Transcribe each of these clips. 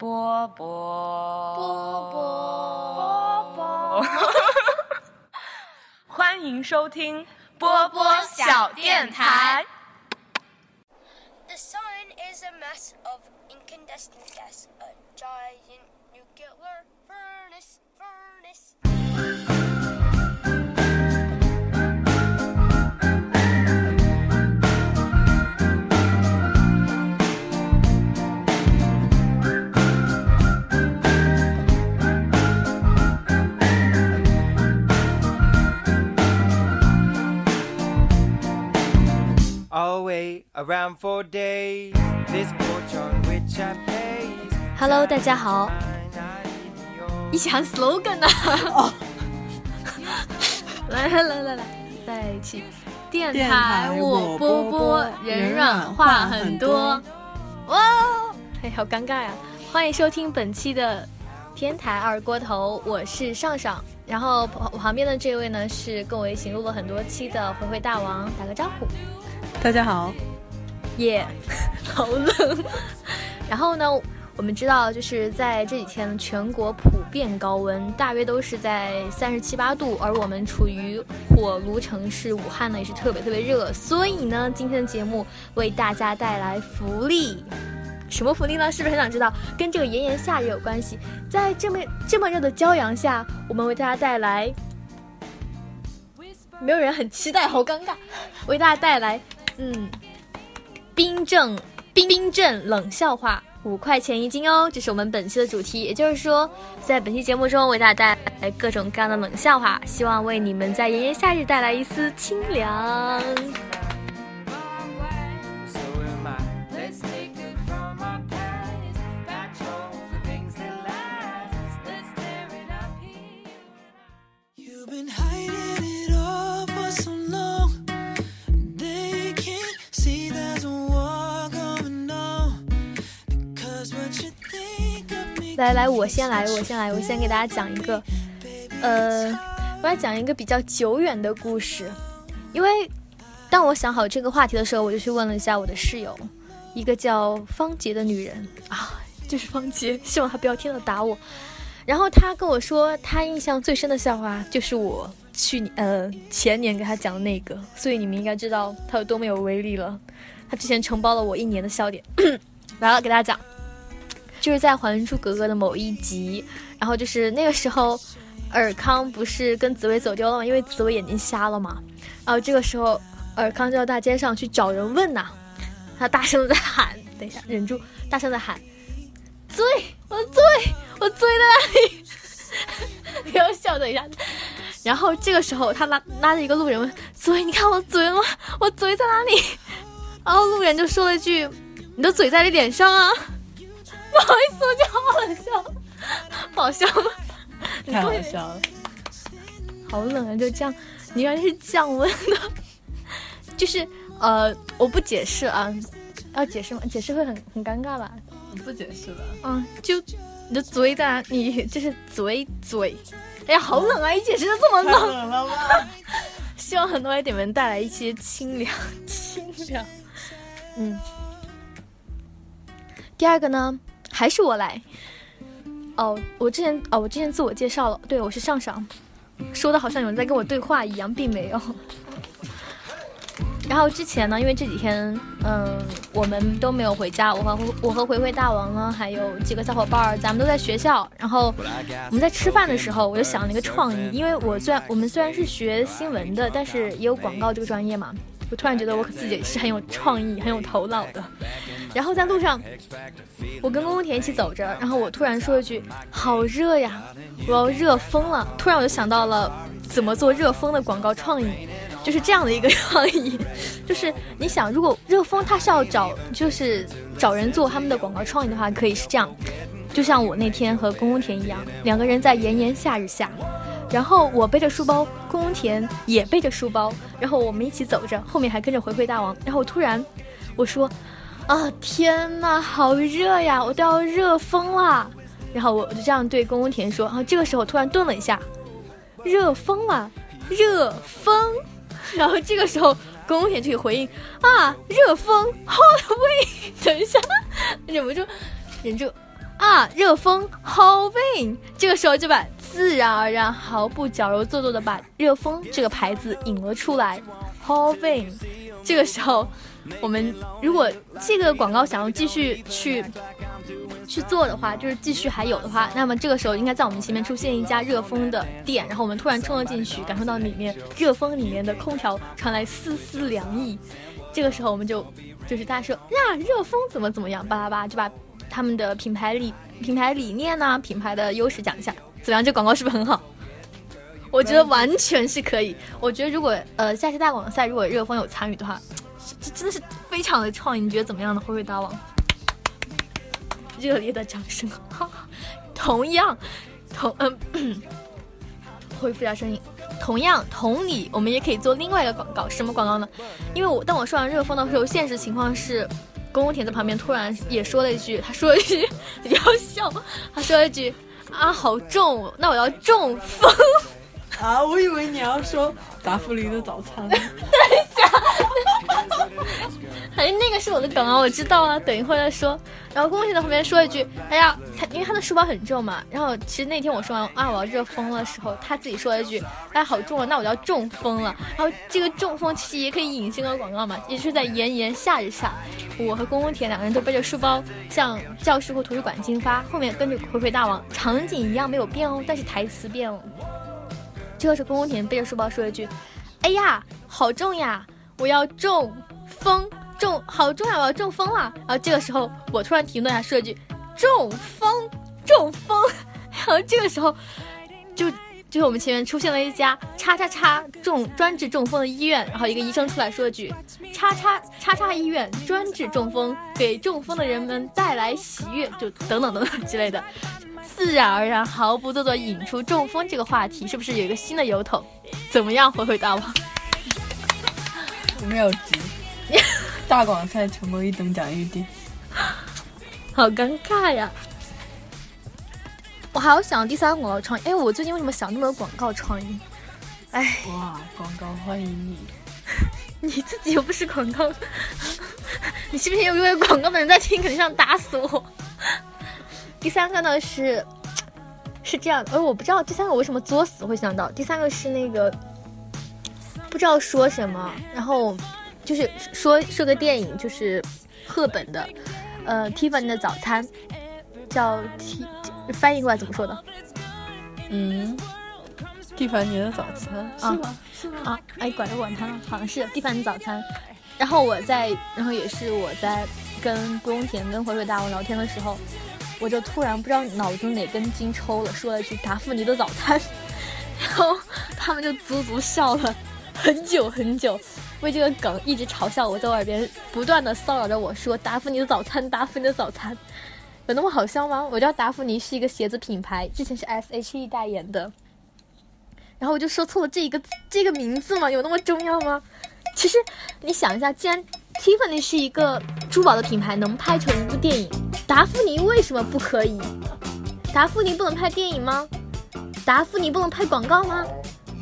波波波波波波，欢迎收听波波小电台。The sun is a mess of incandescent gas, a giant nuclear furnace, furnace. I'll wait around for days. This porch on which I pace. Hello，大家好，一起喊 slogan 呢、哦，来来来来来，在一起。电电台台我我波波人人软话很很多多。哇，哎，好尴尬呀！欢迎收听本期的天台二锅头，我是上上。然后旁旁边的这位呢是跟我一起录了很多期的回回大王，打个招呼。大家好，耶、好冷。然后呢，我们知道就是在这几天全国普遍高温，大约都是在三十七八度，而我们处于火炉城市武汉呢，也是特别特别热。所以呢，今天的节目为大家带来福利。什么福利呢？是不是很想知道？跟这个炎炎夏日有关系。在这么这么热的骄阳下，我们为大家带来，没有人很期待，好尴尬。为大家带来，嗯，冰镇冰镇冷笑话，五块钱一斤哦，这是我们本期的主题。也就是说，在本期节目中为大家带来各种各样的冷笑话，希望为你们在炎炎夏日带来一丝清凉。来来，我先来，我先来，我先给大家讲一个，呃，我来讲一个比较久远的故事，因为当我想好这个话题的时候，我就去问了一下我的室友，一个叫方杰的女人啊，就是方杰，希望她不要听到打我。然后她跟我说，她印象最深的笑话就是我去年呃前年给她讲的那个，所以你们应该知道她有多么有威力了。她之前承包了我一年的笑点，来了，给大家讲。就是在《还珠格格》的某一集，然后就是那个时候，尔康不是跟紫薇走丢了吗？因为紫薇眼睛瞎了嘛。然后这个时候，尔康就到大街上去找人问呐、他大声的在喊，等一下，忍住，大声的喊，嘴，我的嘴，我嘴在哪里？不要笑，等一下。然后这个时候，他拉拉着一个路人问：“嘴，你看我嘴了吗？我嘴在哪里？” 然后路人就说了一句：“你的嘴在你脸上啊。”不好意思，我觉得好好笑，不好笑吗？你太好笑了。好冷啊！就这样，你原来是降温的，就是呃，我不解释啊，要解释吗？解释会很很尴尬吧？不解释了，嗯，就你的嘴在哪？你就是嘴嘴。哎呀，好冷啊！一解释就这么冷，冷了吧？希望很多爱点们带来一些清凉，清凉。嗯，第二个呢，还是我来。哦，我之前哦，我之前自我介绍了，对我是上上，说的好像有人在跟我对话一样，并没有。然后之前呢，因为这几天，嗯，我们都没有回家，我和我和回回大王呢，还有几个小伙伴儿，咱们都在学校。然后我们在吃饭的时候，我就想了一个创意，因为我虽然我们虽然是学新闻的，但是也有广告这个专业嘛。我突然觉得我自己是很有创意、很有头脑的。然后在路上，我跟宫宫田一起走着，然后我突然说一句：“好热呀，我要热疯了。”突然我就想到了怎么做热风的广告创意，就是这样的一个创意，就是你想，如果热风它是要找就是找人做他们的广告创意的话，可以是这样，就像我那天和宫宫田一样，两个人在炎炎夏日下。然后我背着书包，宫宫田也背着书包，然后我们一起走着，后面还跟着回回大王。然后突然，我说：“啊，天呐，好热呀，我都要热疯了。”然后我我就这样对宫宫田说。然后这个时候突然顿了一下，热疯了，热疯。然后这个时候宫宫田就回应：“啊，热风，好的喂。”等一下，忍不住，忍住。啊，热风好冰，这个时候就把自然而然、毫不矫揉做作的把热风这个牌子引了出来，好冰。这个时候，我们如果这个广告想要继续去去做的话，就是继续还有的话，那么这个时候应该在我们前面出现一家热风的店，然后我们突然冲了进去，感受到里面热风里面的空调传来丝丝凉意，这个时候我们就就是大家说呀，热风怎么怎么样，巴拉巴拉就把他们的品牌理品牌理念呢、品牌的优势讲一下，怎么样？这广告是不是很好？我觉得完全是可以。我觉得如果呃下期大广赛如果热风有参与的话，这真的是非常的创意。你觉得怎么样呢？灰灰大王，热烈的掌声。同样，同嗯，恢复一下声音。同样，同理，我们也可以做另外一个广告，什么广告呢？因为我当我说完热风的时候，现实情况是，公公田在旁边突然也说了一句，他说了一句 要笑，他说了一句啊好重，那我要中风。啊，我以为你要说达芙妮的早餐。等一下 哎，那个是我的梗啊，我知道啊，等一会儿再说。然后公公田在旁边说一句：“哎呀，他因为他的书包很重嘛。”然后其实那天我说完啊我要热疯了的时候，他自己说了一句：“哎，好重啊，那我要中风了。”然后这个中风其实也可以引申个广告嘛，也是在炎炎夏日下，我和公公铁两个人都背着书包向教室或图书馆进发，后面跟着葵葵大王，场景一样没有变哦，但是台词变了。这个时候公公田背着书包说了一句：“哎呀，好重呀，我要中风。”中好重呀！我要中风了。然后这个时候，我突然停顿下，说一句：“中风，中风。”然后这个时候，就就是我们前面出现了一家叉叉叉中专治中风的医院，然后一个医生出来说一句：“叉叉叉叉医院专治中风，给中风的人们带来喜悦。”就等等等等之类的，自然而然、毫不做作引出中风这个话题，是不是有一个新的由头？怎么样，回回大王？没有急。大广赛成为一等奖预定，好尴尬呀！我还要想第三个广告创意，哎，我最近为什么想那么多广告创意？哎，哇，广告欢迎你！你自己又不是广告，你信不信有因为广告的人在听，肯定想打死我？第三个呢是 是这样的，而我不知道第三个我为什么作死会想到，第三个是那个不知道说什么，然后。就是说说个电影，就是赫本的，呃，Tiffany 的早餐，叫 T，翻译过来怎么说的？嗯，蒂凡尼的早餐啊是吗？是吗？啊，哎，管着管他呢，好像是蒂凡尼早餐。然后我在，然后也是我在跟不用田跟回水大王聊天的时候，我就突然不知道脑子哪根筋抽了，说了一句达芙妮的早餐，然后他们就足足笑了很久很久。为这个梗一直嘲笑我，在我耳边不断的骚扰着我说：“达芙妮的早餐，达芙妮的早餐，有那么好笑吗？”我知道达芙妮是一个鞋子品牌，之前是 S.H.E 代言的，然后我就说错了这一个这个名字吗？有那么重要吗？其实你想一下，既然 Tiffany 是一个珠宝的品牌，能拍成一部电影，达芙妮为什么不可以？达芙妮不能拍电影吗？达芙妮不能拍广告吗？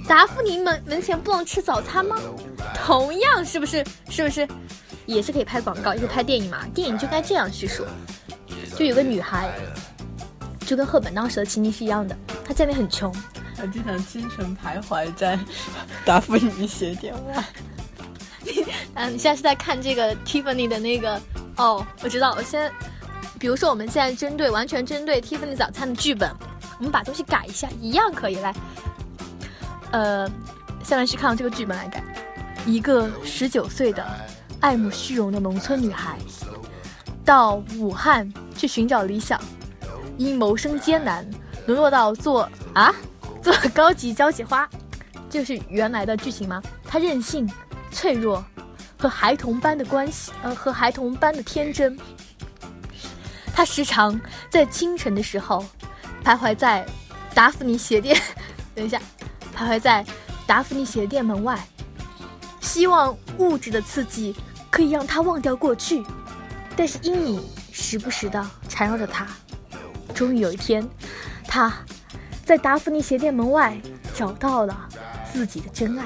达芙妮门门前不能吃早餐吗？同样是不是是不是也是可以拍广告，也可以拍电影嘛？电影就该这样叙述。就有个女孩，就跟赫本当时的情景是一样的，她家里很穷，她经常清晨徘徊在达芙妮鞋店外。嗯，你现在是在看这个 Tiffany 的那个哦，我知道，我先，比如说我们现在针对完全针对 Tiffany 早餐的剧本，我们把东西改一下，一样可以来。呃，下面是看这个剧本来改。一个十九岁的爱慕虚荣的农村女孩，到武汉去寻找理想，因谋生艰难，沦落到做啊 做高级交际花，这是原来的剧情吗？她任性、脆弱，和孩童般的关系，呃，和孩童般的天真。他时常在清晨的时候，徘徊在达芙妮鞋店，等一下，徘徊在达芙妮鞋店门外。希望物质的刺激可以让他忘掉过去，但是阴影时不时的缠绕着他。终于有一天，他在达芙妮鞋店门外找到了自己的真爱，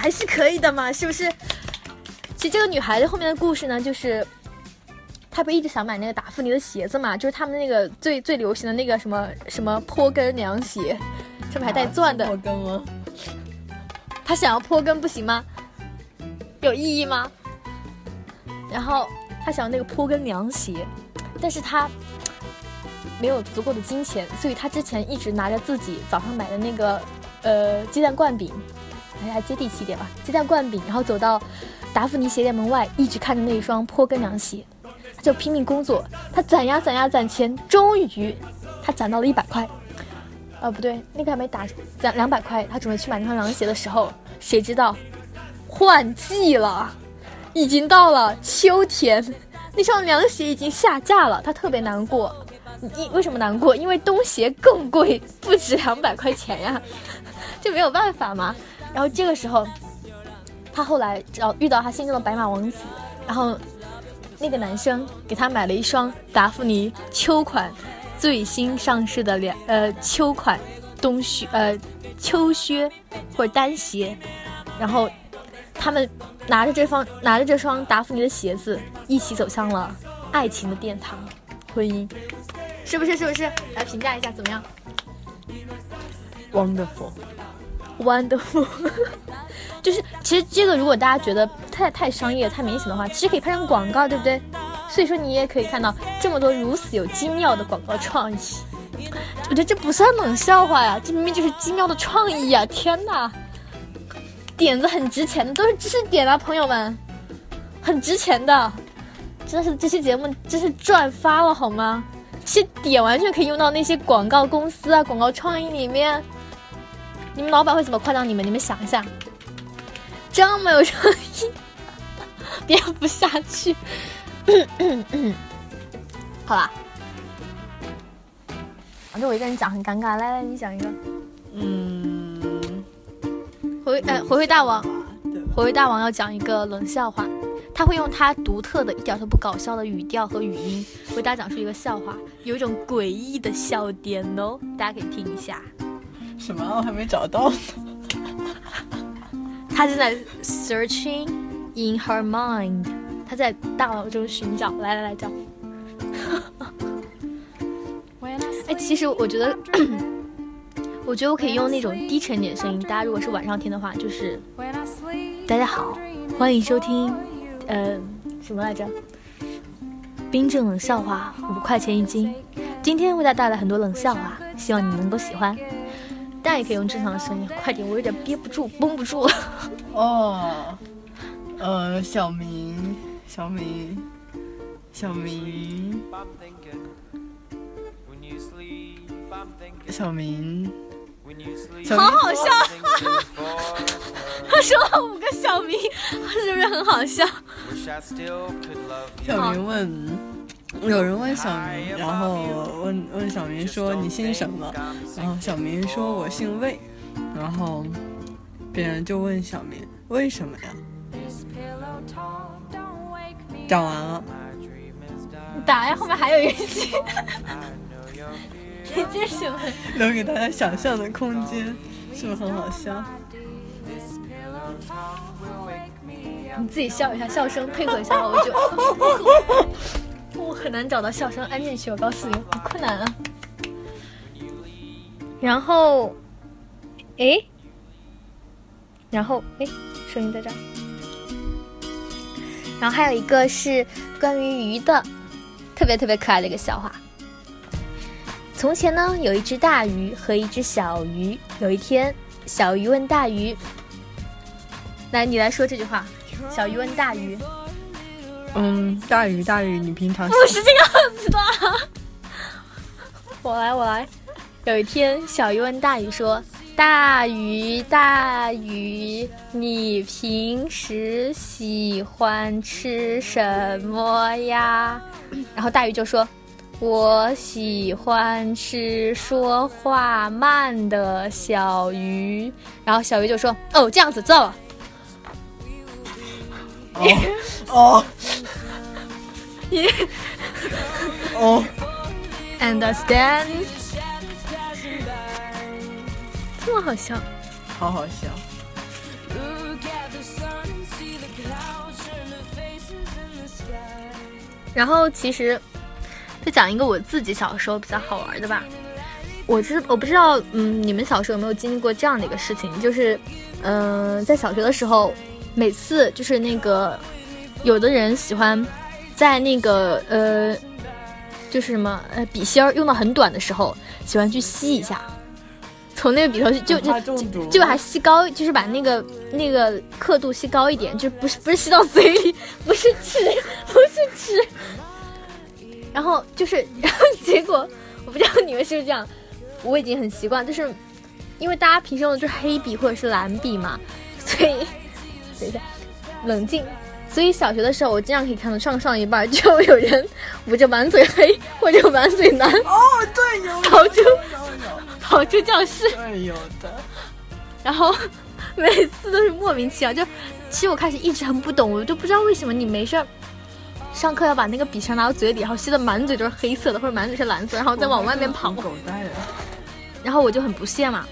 还是可以的嘛，是不是？其实这个女孩子后面的故事呢，就是她不是一直想买那个达芙妮的鞋子嘛？就是他们那个最最流行的那个什么什么坡跟凉鞋，上面还带钻的。坡跟吗？她想要坡跟不行吗？有意义吗？然后她想要那个坡跟凉鞋，但是她没有足够的金钱，所以她之前一直拿着自己早上买的那个呃鸡蛋灌饼，大家接地气点吧，鸡蛋灌饼，然后走到达芙妮鞋店门外，一直看着那一双坡跟凉鞋，他就拼命工作，他攒呀攒呀攒钱，终于他攒到了一百块。呃，不对，那个还没打攒两百块，他准备去买那双凉鞋的时候，谁知道换季了，已经到了秋天，那双凉鞋已经下架了，他特别难过。你为什么难过？因为冬鞋更贵，不止两百块钱呀，就没有办法嘛。然后这个时候，他后来找遇到他心中的白马王子，然后那个男生给他买了一双达芙妮秋款最新上市的两呃秋款冬靴呃秋靴或者单鞋，然后他们拿着这双拿着这双达芙妮的鞋子，一起走向了爱情的殿堂，婚姻，是不是？是不是？来评价一下怎么样 Wonderful，？Wonderful，就是其实这个如果大家觉得太太商业太明显的话，其实可以拍成广告，对不对？所以说你也可以看到这么多如此有精妙的广告创意。我觉得这不算冷笑话呀，这明明就是精妙的创意呀！天哪，点子很值钱的，都是知识点啊，朋友们，很值钱的。真是这期节目真是赚发了好吗？这些点完全可以用到那些广告公司啊、广告创意里面。你们老板会怎么夸奖你们？你们想一下，这么有诚意，编不下去。好啦，反正我一个人讲很尴尬。来来，你讲一个。嗯，回哎，回回大王，回回大王要讲一个冷笑话，他会用他独特的、一点都不搞笑的语调和语音为大家讲述一个笑话，有一种诡异的笑点哦，大家可以听一下。什么？我还没找到呢。他正在 searching in her mind，他在大脑中寻找。来来来，找。哎，其实我觉得，我觉得我可以用那种低沉点声音。大家如果是晚上听的话，就是大家好，欢迎收听，呃，什么来着？冰镇冷笑话，五块钱一斤。今天为大家带来很多冷笑话，希望你们能够喜欢。但也可以用正常的声音，快点，我有点憋不住，绷不住了。哦，呃，小明，小明，小明，小明，好好笑。他说了五个小明，是不是很好笑？小明问。有人问小明，然后问问小明说你姓什么？然后小明说我姓魏，然后别人就问小明为什么呀？讲完了.打呀，后面还有一句这是什么？留给大家想象的空间，是不是很好笑？你自己笑一下，笑声配合一下，我就。我很难找到笑声安进去，我告诉你，很困难啊。然后，诶，然后诶，声音在这儿。然后还有一个是关于鱼的，特别特别可爱的一个笑话。从前呢，有一只大鱼和一只小鱼。有一天，小鱼问大鱼：“来，你来说这句话。”小鱼问大鱼：“嗯，大鱼大鱼，你平常不是这个样子的。我来，我来。有一天，小鱼问大鱼说：“大鱼，大鱼，你平时喜欢吃什么呀？”然后大鱼就说：“我喜欢吃说话慢的小鱼。”然后小鱼就说：“哦，这样子，知道了。哦哦，Understand？这么好笑。”好好笑。然后其实再讲一个我自己小时候比较好玩的吧。我知我不知道，嗯，你们小时候有没有经历过这样的一个事情，就是，嗯、在小学的时候，每次就是那个有的人喜欢在那个呃，就是什么呃笔芯儿用到很短的时候，喜欢去吸一下，从那个笔头去就就就把它吸高，就是把那个那个刻度吸高一点，就不是不是吸到嘴里，不是吃，不是吃。然后就是，然后结果我不知道你们是不是这样，我已经很习惯，就是因为大家平时用的就是黑笔或者是蓝笔嘛，所以等一下冷静。所以小学的时候，我经常可以看到上上一半就有人捂着满嘴黑或者满嘴蓝哦，对，有 跑出跑出教室。对有的。然后每次都是莫名其妙，就其实我开始一直很不懂，我就不知道为什么你没事儿上课要把那个笔芯拿到嘴里，然后吸的满嘴都是黑色的或者满嘴是蓝色，然后再往外面跑，狗带的。然后我就很不屑嘛。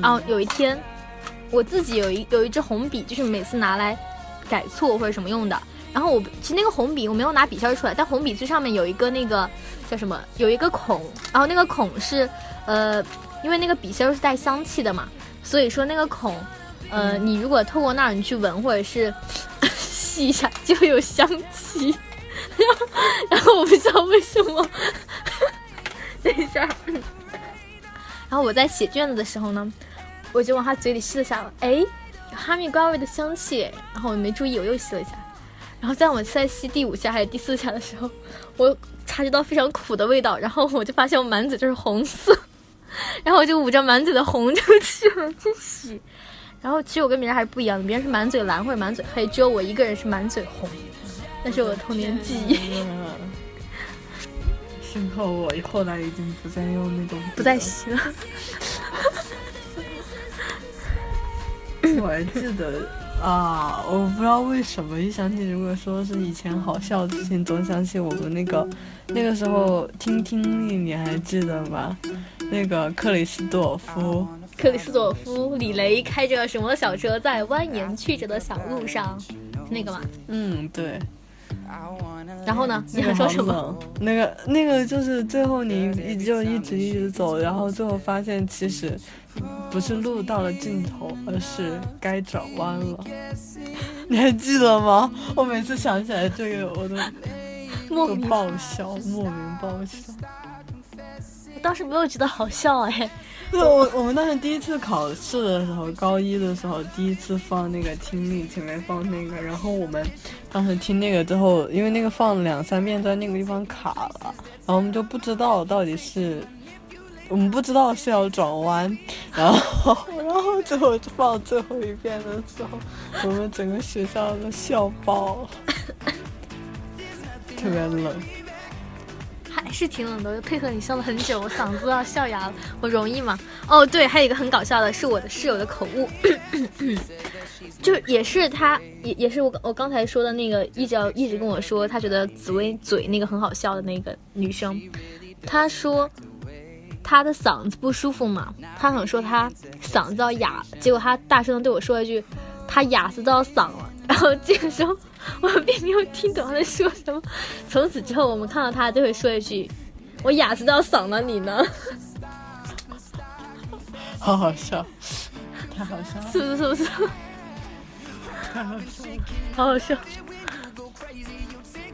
然后有一天，我自己有一有一支红笔，就是每次拿来改错或者什么用的。然后我其实那个红笔我没有拿笔芯出来，但红笔最上面有一个那个叫什么，有一个孔，然后那个孔是呃，因为那个笔芯是带香气的嘛，所以说那个孔，呃，你如果透过那儿你去闻或者是吸一下，就会有香气。然后我不知道为什么，等一下，然后我在写卷子的时候呢，我就往他嘴里吸了下，哎，有哈密瓜味的香气，然后我没注意，我又吸了一下，然后在我在吸第五下还是第四下的时候，我察觉到非常苦的味道，然后我就发现我满嘴就是红色，然后我就捂着满嘴的红就去了去洗，然后其实我跟别人还是不一样的，别人是满嘴蓝或者满嘴黑，只有我一个人是满嘴红，那是我的童年记忆。嗯幸好我后来已经不再用那种，不再洗了。我还记得啊，我不知道为什么一想起如果说是以前好笑的事情，总想起我们那个那个时候听听力，你还记得吗？那个克里斯朵夫，克里斯朵夫·李雷开着什么小车在蜿蜒曲折的小路上，是那个吗？嗯，对，然后呢？你想说什么？那个那个就是最后你一就一直一直走，然后最后发现其实不是路到了尽头，而是该转弯了。你还记得吗？我每次想起来这个，我都 都莫名，爆笑，莫名爆笑。我当时没有觉得好笑哎。对，我我们当时第一次考试的时候，高一的时候第一次放那个听力，前面放那个，然后我们当时听那个之后，因为那个放了两三遍，在那个地方卡了，然后我们就不知道到底是。我们不知道是要转弯，然后，然后最后放最后一遍的时候，我们整个学校都笑爆了，特别冷。还是挺冷的，配合你笑了很久，我嗓子都要笑哑了。我容易吗？哦，对，还有一个很搞笑的是我的室友的口误，就也是他，也也是我我刚才说的那个一直要一直跟我说，他觉得紫薇嘴那个很好笑的那个女生，她说她的嗓子不舒服嘛，他想说他嗓子要哑，结果他大声的对我说一句，他哑死都要嗓了。然后这个时候我并没有听懂他在说什么。从此之后，我们看到他就会说一句：“我哑死都要嗓了，你呢？” 好好笑，太好笑了，是不是？是不是？太好笑了。好好笑。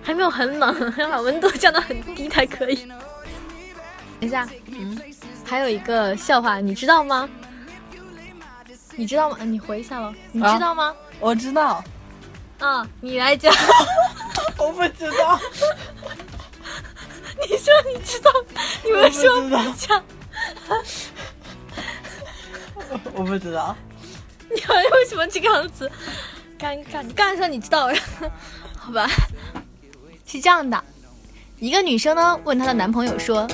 还没有很冷，要把温度降到很低才可以。等一下，嗯，还有一个笑话，你知道吗？你知道吗？你回一下喽。你知道吗？我知道，啊，你来讲。我不知道，你说你知道，你为什么不讲？我不知道。你还为什么这个样子？尴尬！你刚才说你知道，好吧，是这样的，一个女生呢问她的男朋友说：“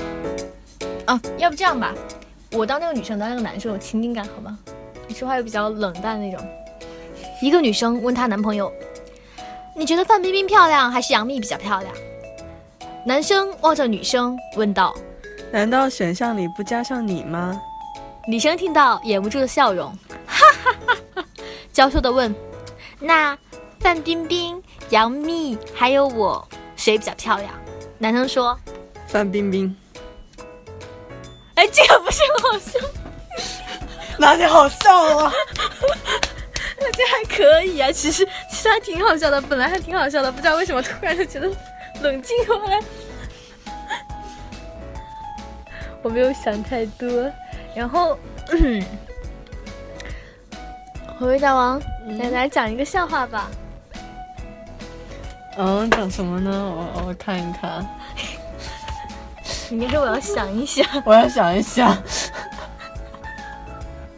啊，要不这样吧，我当那个女生，当那个男生有亲近感，好吗？你说话又比较冷淡那种。”一个女生问她男朋友：“你觉得范冰冰漂亮还是杨幂比较漂亮？”男生望着女生问道。难道选项里不加上你吗？女生听到掩不住的笑容，哈哈哈哈，娇羞的问：“那范冰冰、杨幂还有我，谁比较漂亮？男生说，范冰冰，哎，这个不是很好笑，哪里好笑了？这还可以啊，其实其实还挺好笑的，本来还挺好笑的，不知道为什么突然就觉得冷静过来。我没有想太多，然后，回味大王，来来讲一个笑话吧。嗯，讲什么呢？我我看一看，应该是我要想一想。我要想一想。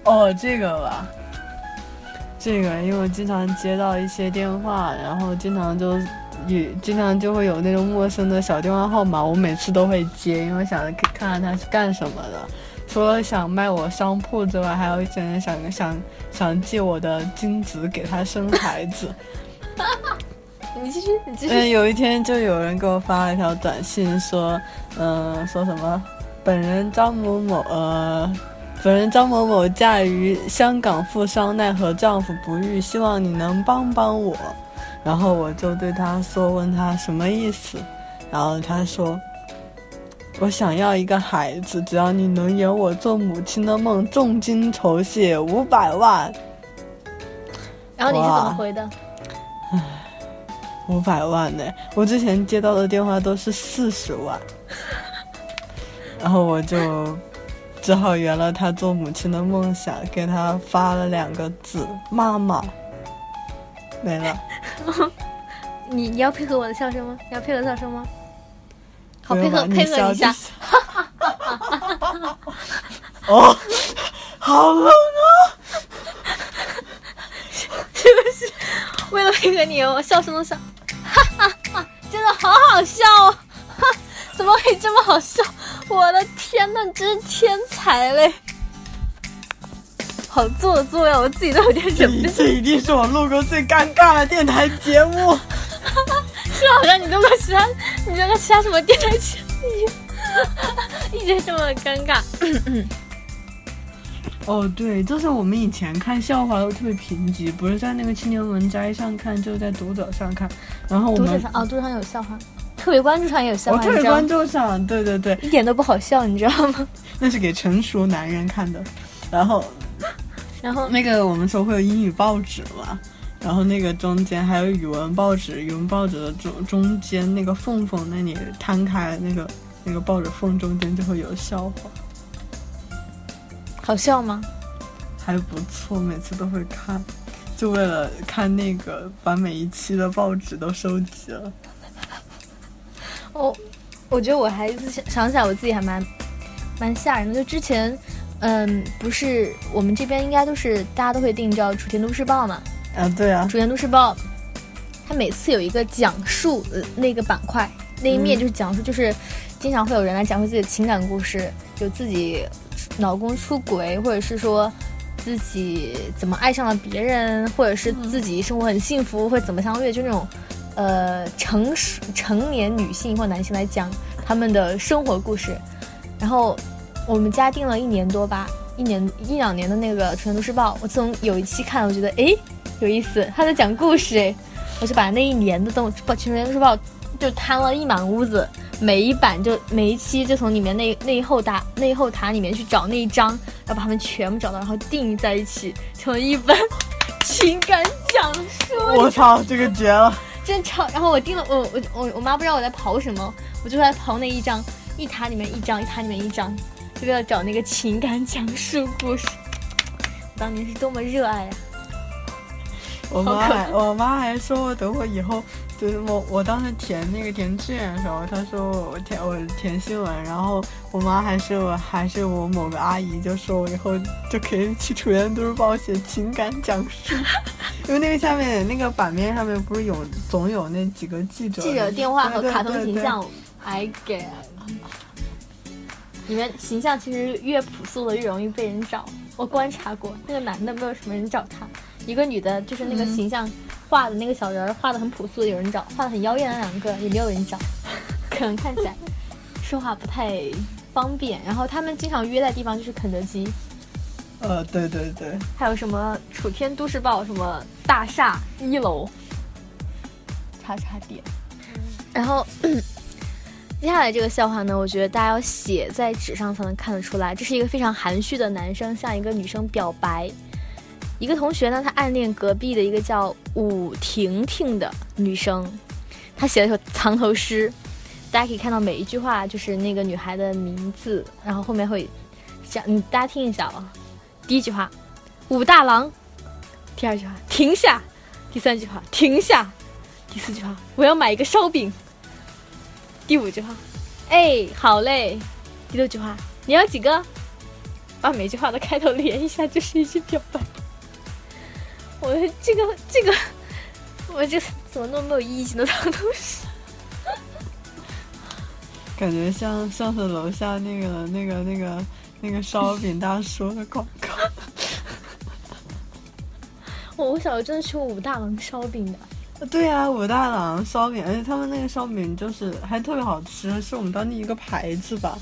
哦，这个吧，这个，因为我经常接到一些电话，然后经常就也经常就会有那种陌生的小电话号码，我每次都会接，因为想看看他是干什么的。除了想卖我商铺之外，还有一些人想想想借我的精子给他生孩子。你继续，你继续。嗯，有一天就有人给我发了一条短信，说，嗯、说什么，本人张某某，呃，本人张某某嫁于香港富商，奈何丈夫不育，希望你能帮帮我。然后我就对他说，问他什么意思，然后他说，我想要一个孩子，只要你能圆我做母亲的梦，重金酬谢五百万。然后你是怎么回的？五百万呢？我之前接到的电话都是四十万，然后我就只好圆了他做母亲的梦想，给他发了两个字“妈妈”，没了。你你要配合我的笑声吗？你要配合笑声吗？好，配合配合一下就。哦，好冷啊！为了配合你，我笑声都笑，哈哈哈，真的好好笑哦，哈，怎么会这么好笑？我的天呐，真是天才嘞！好做作呀，我自己都有点这忍不住。这一定是我录过最尴尬的电台节目。是好像你录过其他，你录过其他什么电台节目 一直这么尴尬。哦，对，就是我们以前看笑话都特别贫瘠，不是在那个青年文摘上看，就是在读者上看。然后我们读者上哦，读者上有笑话，特别关注上也有笑话，我特别关注上，对对对，一点都不好笑，你知道吗？那是给成熟男人看的。然后然后那个我们说会有英语报纸嘛，然后那个中间还有语文报纸，语文报纸的中中间那个缝缝那里摊开那个那个报纸缝中间就会有笑话，好笑吗？还不错，每次都会看，就为了看那个把每一期的报纸都收集了。哦，我觉得我还是想想起来，我自己还蛮蛮吓人的。就之前，嗯，不是我们这边应该都是大家都会订叫《楚天都市报》嘛，啊，对啊《楚天都市报》，它每次有一个讲述呃那个板块，那一面就是讲述，就是经常会有人来讲述自己的情感故事，就自己老公出轨，或者是说。自己怎么爱上了别人，或者是自己生活很幸福，或者怎么相遇，就那种，呃，成熟成年女性或男性来讲他们的生活故事。然后我们家订了一年多吧，一年一两年的那个《纯都市报》，我从有一期看，我觉得诶有意思，他在讲故事诶，我就把那一年的东报《纯都市报》就摊了一满屋子，每一版就每一期就从里面那那一后塔那一后塔里面去找那一张，然后把它们全部找到，然后定义在一起，成了一本 情感讲述。我操，这个绝了！真超！然后我定了，我我我我妈不知道我在刨什么，我就在刨那一张，一塔里面一张，一塔里面一张，就为了找那个情感讲述故事。我当年是多么热爱啊！我妈还我妈还说等我以后，就是我我当时填那个填志愿的时候，他说我填我填新闻，然后我妈还是我还是我某个阿姨就说我以后就可以去楚源都市报写情感讲述，因为那个下面那个版面上面不是有总有那几个记者记者电话和卡通形象，I get。里面形象其实越朴素的越容易被人找。我观察过，那个男的没有什么人找他，一个女的，就是那个形象画的那个小人儿画的很朴素有人找，画的很妖艳的两个也没有人找，可能看起来说话不太方便。然后他们经常约在地方就是肯德基，呃对对对，还有什么楚天都市报什么大厦一楼，叉叉点。然后 接下来这个笑话呢，我觉得大家要写在纸上才能看得出来。这是一个非常含蓄的男生向一个女生表白。一个同学呢，他暗恋隔壁的一个叫武婷婷的女生，他写了首藏头诗，大家可以看到每一句话就是那个女孩的名字，然后后面会讲，你大家听一下啊。第一句话，武大郎；第二句话，停下；第三句话，停下；第四句话，我要买一个烧饼；第五句话，哎，好嘞；第六句话，你要几个？把每句话的开头连一下，就是一句表白。我这个这个，我这怎么那么没有意义呢？藏头诗。感觉像像是楼下那个那个那个那个烧饼大叔的广告。我我小时候真的吃过武大郎烧饼的，对啊，武大郎烧饼，而且他们那个烧饼就是还特别好吃，是我们当地一个牌子吧。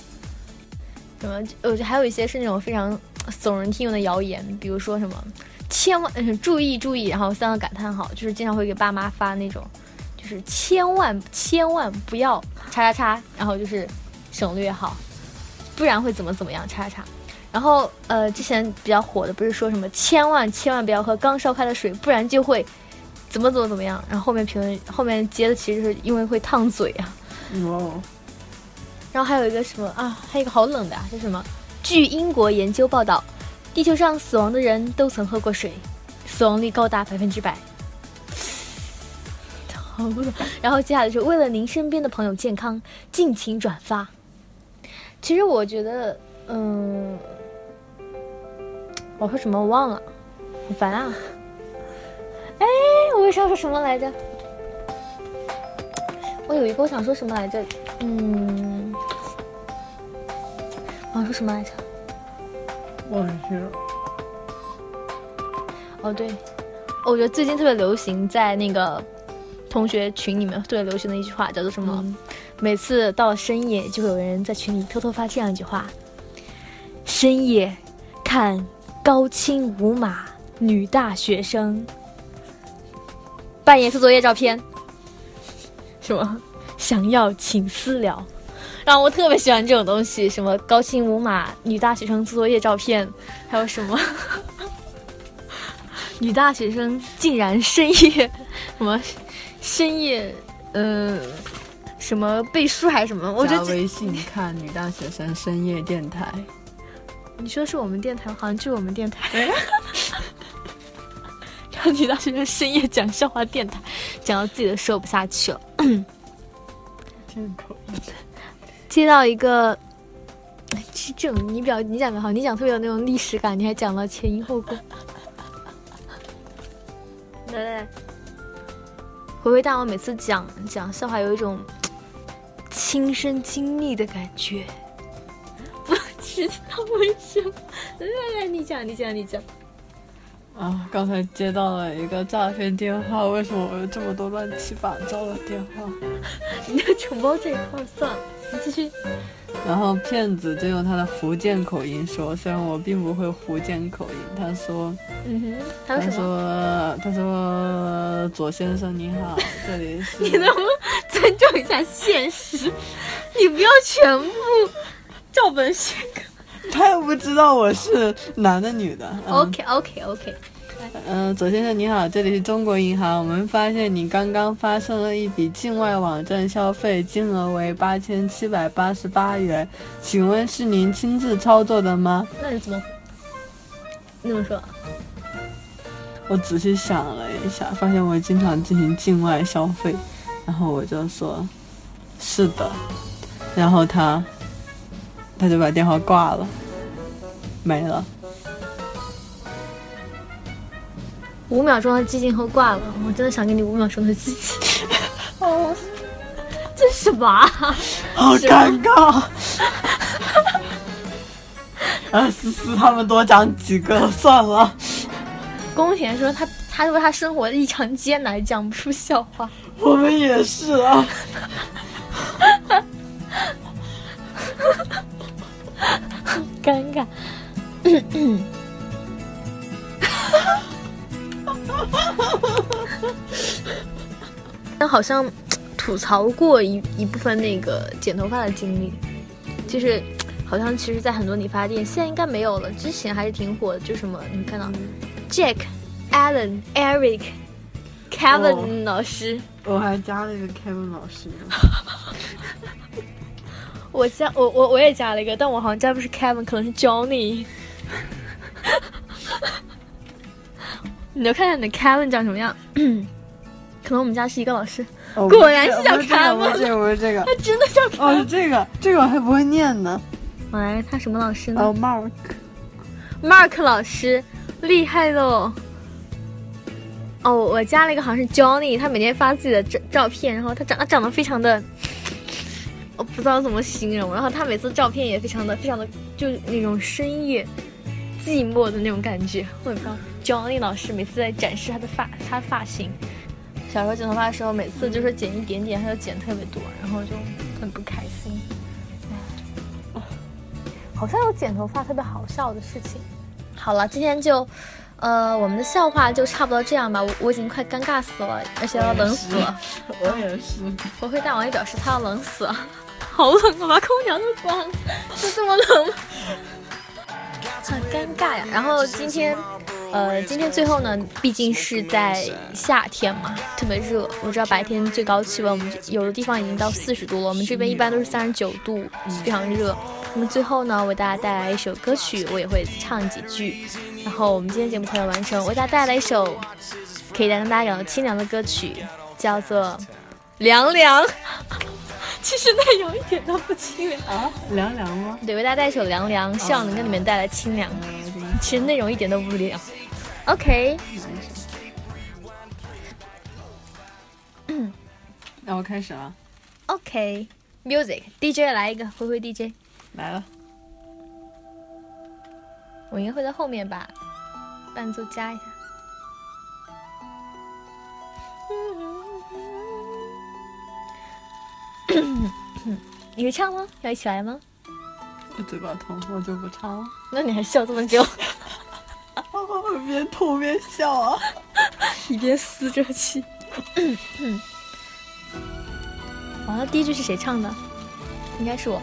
什么？我觉得还有一些是那种非常耸人听闻的谣言，比如说什么千万、呃、注意注意，然后三个感叹号，就是经常会给爸妈发那种，就是千万千万不要叉叉叉，然后就是省略号，不然会怎么怎么样叉叉叉。然后呃，之前比较火的不是说什么千万千万不要喝刚烧开的水，不然就会怎么怎么怎么样。然后后面评论后面接的其实是因为会烫嘴啊。哦，然后还有一个什么啊，还有一个好冷的啊，是什么？据英国研究报道，地球上死亡的人都曾喝过水，死亡率高达百分之百。好冷。然后接下来是为了您身边的朋友健康，敬请转发。其实我觉得，嗯，我说什么我忘了，好烦啊！哎，我为啥说什么来着？我有一个我想说什么来着？嗯，我想说什么来着？忘记了。哦，对，我觉得最近特别流行，在那个同学群里面特别流行的一句话叫做什么？每次到了深夜，就会有人在群里偷偷发这样一句话：深夜看高清无码女大学生半夜做作业照片，什么想要请私聊。然后我特别喜欢这种东西，什么高清无码女大学生做作业照片，还有什么女大学生竟然深夜什么深夜呃什么背书还是什么？我觉得微信看女大学生深夜电台。你说是我们电台，好像就是我们电台。然后女大学生深夜讲笑话电台，讲到自己都说不下去了。进口音。接到一个，哎这这种你表你讲的好，你讲特别有那种历史感，你还讲了前因后果。来来，回回大王每次讲讲笑话有一种亲身经历的感觉，不知道为什么。来来，你讲，你讲，你讲。啊，刚才接到了一个诈骗电话，为什么我有这么多乱七八糟的电话？你的承包这一块算了，你继续。然后骗子就用他的福建口音说，虽然我并不会福建口音，他说，嗯哼，他？说，他说，左先生你好，这里是 你能不能尊重一下现实？你不要全部照本宣科。他又不知道我是男的女的。嗯 OK OK OK，嗯、左先生你好，这里是中国银行。我们发现你刚刚发生了一笔境外网站消费，金额为八千七百八十八元，请问是您亲自操作的吗？那你怎么？你怎么说？我仔细想了一下，发现我经常进行境外消费，然后我就说，是的，然后他，他就把电话挂了，没了。五秒钟的寂静后挂了，我真的想给你五秒钟的寂静。哦，这是什么啊？好尴尬。啊，思思他们多讲几个算了。宫田说他他说他生活异常艰难，讲不出笑话。我们也是啊。尴尬。但 好像吐槽过一一部分那个剪头发的经历，就是好像其实，在很多理发店现在应该没有了，之前还是挺火的，就什么你看到 Jack、Alan、Eric、Kevin 老师，我还加了一个 Kevin 老师。我加我我我也加了一个，但我好像加不是 Kevin，可能是 Johnny。你就看看你的 Kevin 长什么样，可能我们家是一个老师，哦果然是叫，Kevin 不是这个，不是这个。他真的叫 Kevin。哦，是这个，这个我还不会念呢。我来看什么老师呢？哦，Mark，Mark 老师，厉害喽！哦，我加了一个好像是 Johnny，他每天发自己的照照片，然后他长他长得非常的，我不知道怎么形容，然后他每次照片也非常的非常的就是那种深夜寂寞的那种感觉，我也不知道 Johnny 老师每次在展示她的发他发型。小时候剪头发的时候，每次就是剪一点点，他就剪特别多，然后就很不开心。唉好像有剪头发特别好笑的事情。好了，今天就，呃，我们的笑话就差不多这样吧。我我已经快尴尬死了，而且要冷死了。我也是。我会大王也表示他要冷死了，好冷啊！把空调都关了，就这么冷，很尴尬呀。然后今天，呃，今天最后呢，毕竟是在夏天嘛，特别热。我知道白天最高气温，我们这有的地方已经到四十度了，我们这边一般都是三十九度，非常热。那么最后呢，为大家带来一首歌曲，我也会唱几句。然后我们今天节目才能完成，为大家带来一首可以让大家感到清凉的歌曲，叫做《凉凉》。其实内容一点都不清凉。啊，凉凉吗？对，为大家带一首《凉凉》，希望能给你们带来清凉。其实内容一点都不凉。OK，那我开始了，OK，Music，DJ 来一个，灰灰 DJ，来了。我应该会在后面把伴奏加一下。你会唱吗？要一起来吗？我嘴巴疼，我就不唱了。那你还笑这么久，我 边痛边笑啊。一边撕着气。完了，第一句是谁唱的？应该是我。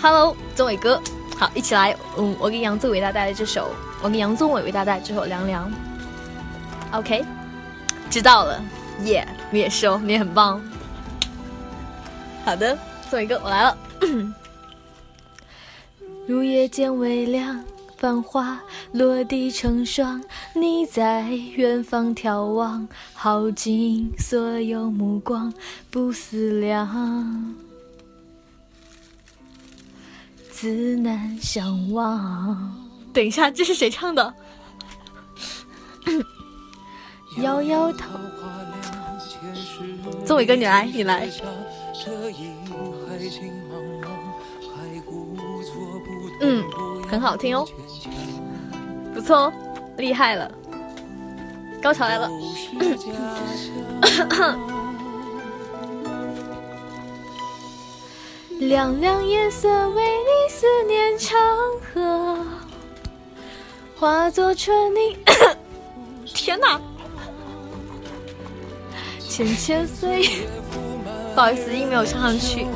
Hello，宗伟哥，好，一起来。嗯，我给杨宗纬大家带来这首，我给杨宗纬为大家带来这首《凉凉》。OK，知道了，耶、你也是哦，你也很棒。好的，宗伟哥，我来了。入夜渐微凉，繁花落地成霜。你在远方眺望，耗尽所有目光，不思量，自难相忘。等一下，这是谁唱的？摇摇头。宗伟哥，你来，你来。嗯，很好听哦，不错哦，厉害了，高潮来了。凉凉夜色为你思念长河，化作春泥。天哪！浅浅岁月，不好意思，音没有唱上去。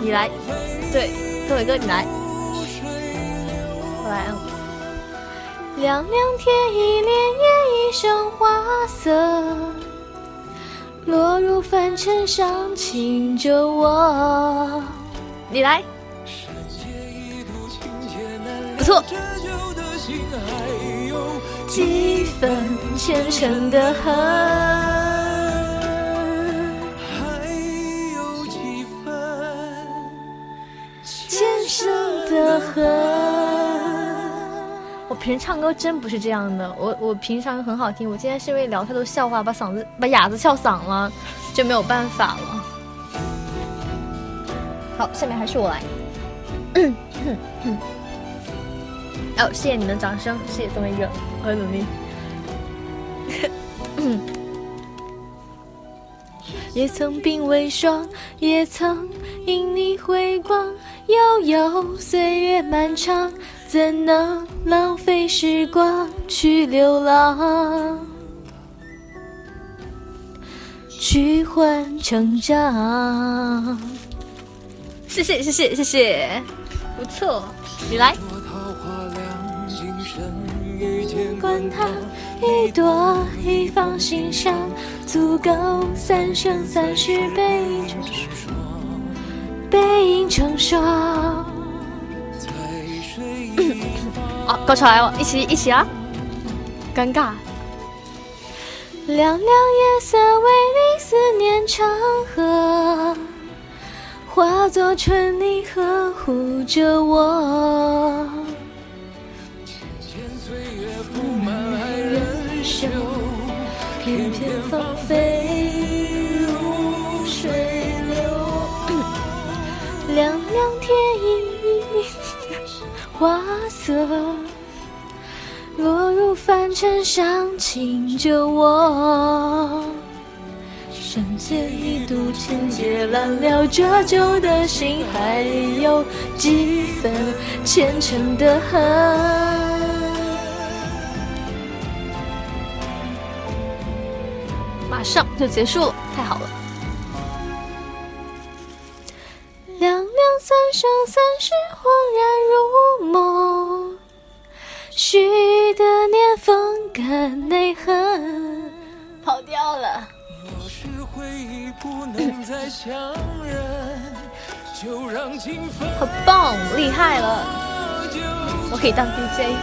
你来，对，宗伟哥你来，我。凉凉天一帘夜一生花色，落入凡尘上轻着我。你来，不错。几分虔诚的恨，平时唱歌真不是这样的，我我平常很好听，我今天是因为聊太多笑话，把嗓子把哑子笑嗓了，就没有办法了。好，下面还是我来。哦，谢谢你的掌声，谢谢这么一个，我很努力。也曾鬓微霜，也曾因你回光，悠悠岁月漫长，怎能浪费时光去流浪？去换成长。谢谢谢谢谢谢，不错，你来。管它一朵一放心上，足够三生三世背影成双，背影成双。哦，高潮来了，一起一起啊！尴尬。凉凉夜色为你思念成河，化作春泥呵护着我。花色。落入凡尘，伤情着我。深浅一度情节难了，折旧的心还有几分虔诚的恨。马上就结束了，太好了。三生三世，恍然如梦。许的念风干泪痕，跑调了。若是回忆不能再相认，就让情分好棒，厉害了！我可以当 DJ。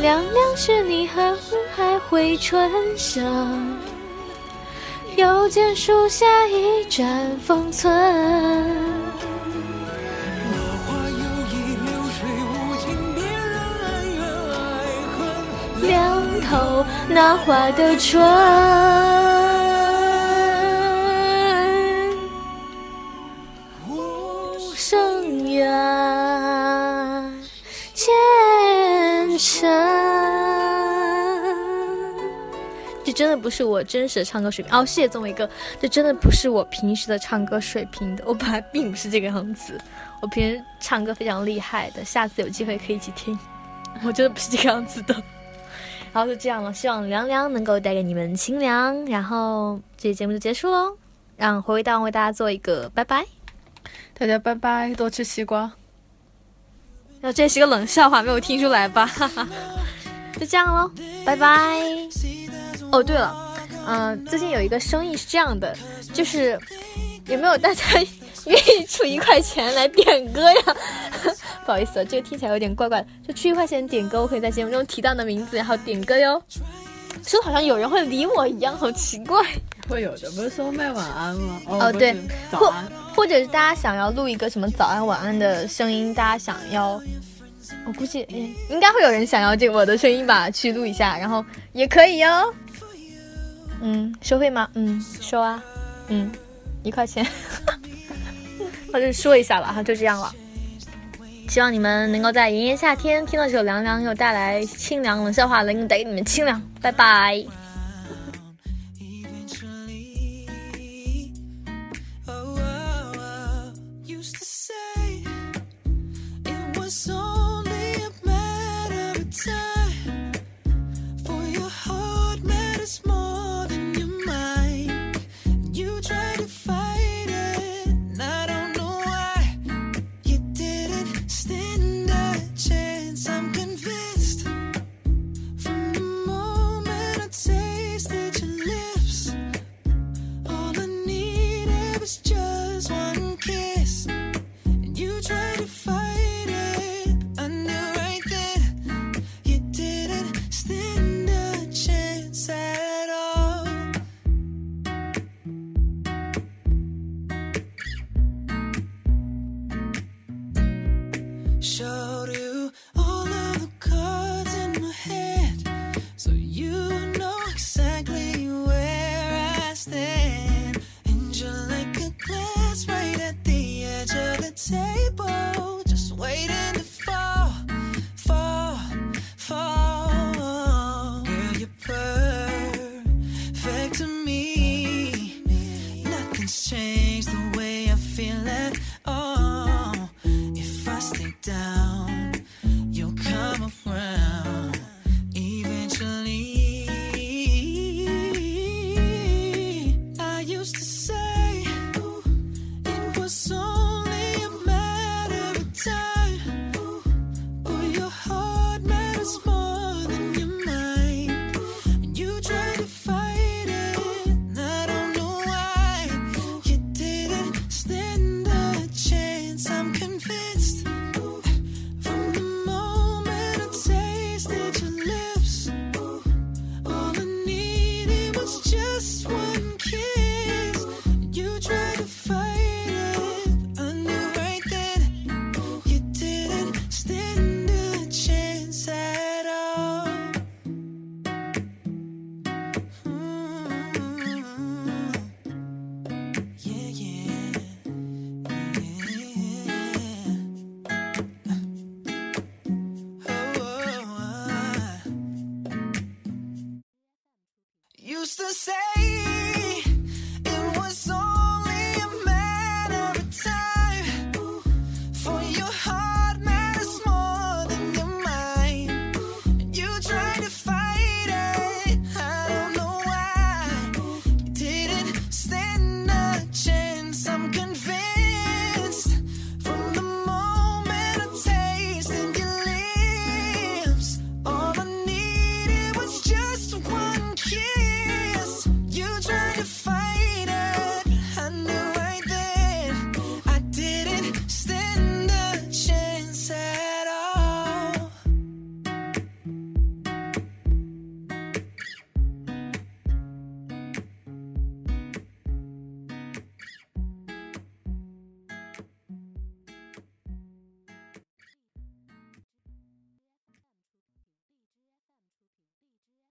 凉凉是你还还会春香，又见树下一盏封存。两头那花的春。无声远，虔诚。这真的不是我真实的唱歌水平哦，谢谢宗伟哥，这真的不是我平时的唱歌水平的，我本来并不是这个样子，我平时唱歌非常厉害的，下次有机会可以一起听。我真的不是这个样子的。然后就这样了，希望凉凉能够带给你们清凉。然后这期节目就结束喽，让回味大王为大家做一个拜拜。大家拜拜，多吃西瓜。那这是个冷笑话，没有听出来吧？哈哈，就这样喽，拜拜。哦，对了，嗯、最近有一个生意是这样的，就是有没有大家 愿意出一块钱来点歌呀？不好意思，这个听起来有点怪怪的，就出一块钱点歌，我可以在节目中提到你的名字，然后点歌哟。说的好像有人会理我一样，好奇怪。会有的，不是说卖晚安吗？哦哦对早或安。或者是大家想要录一个什么早安晚安的声音，大家想要，我估计嗯应该会有人想要这个我的声音吧，去录一下，然后也可以哟。嗯，收费吗？嗯，收啊。嗯，一块钱。那就说一下吧，哈，就这样了。希望你们能够在炎炎夏天听到这首凉凉，给我带来清凉冷笑话，能带给你们清凉。拜拜。Show you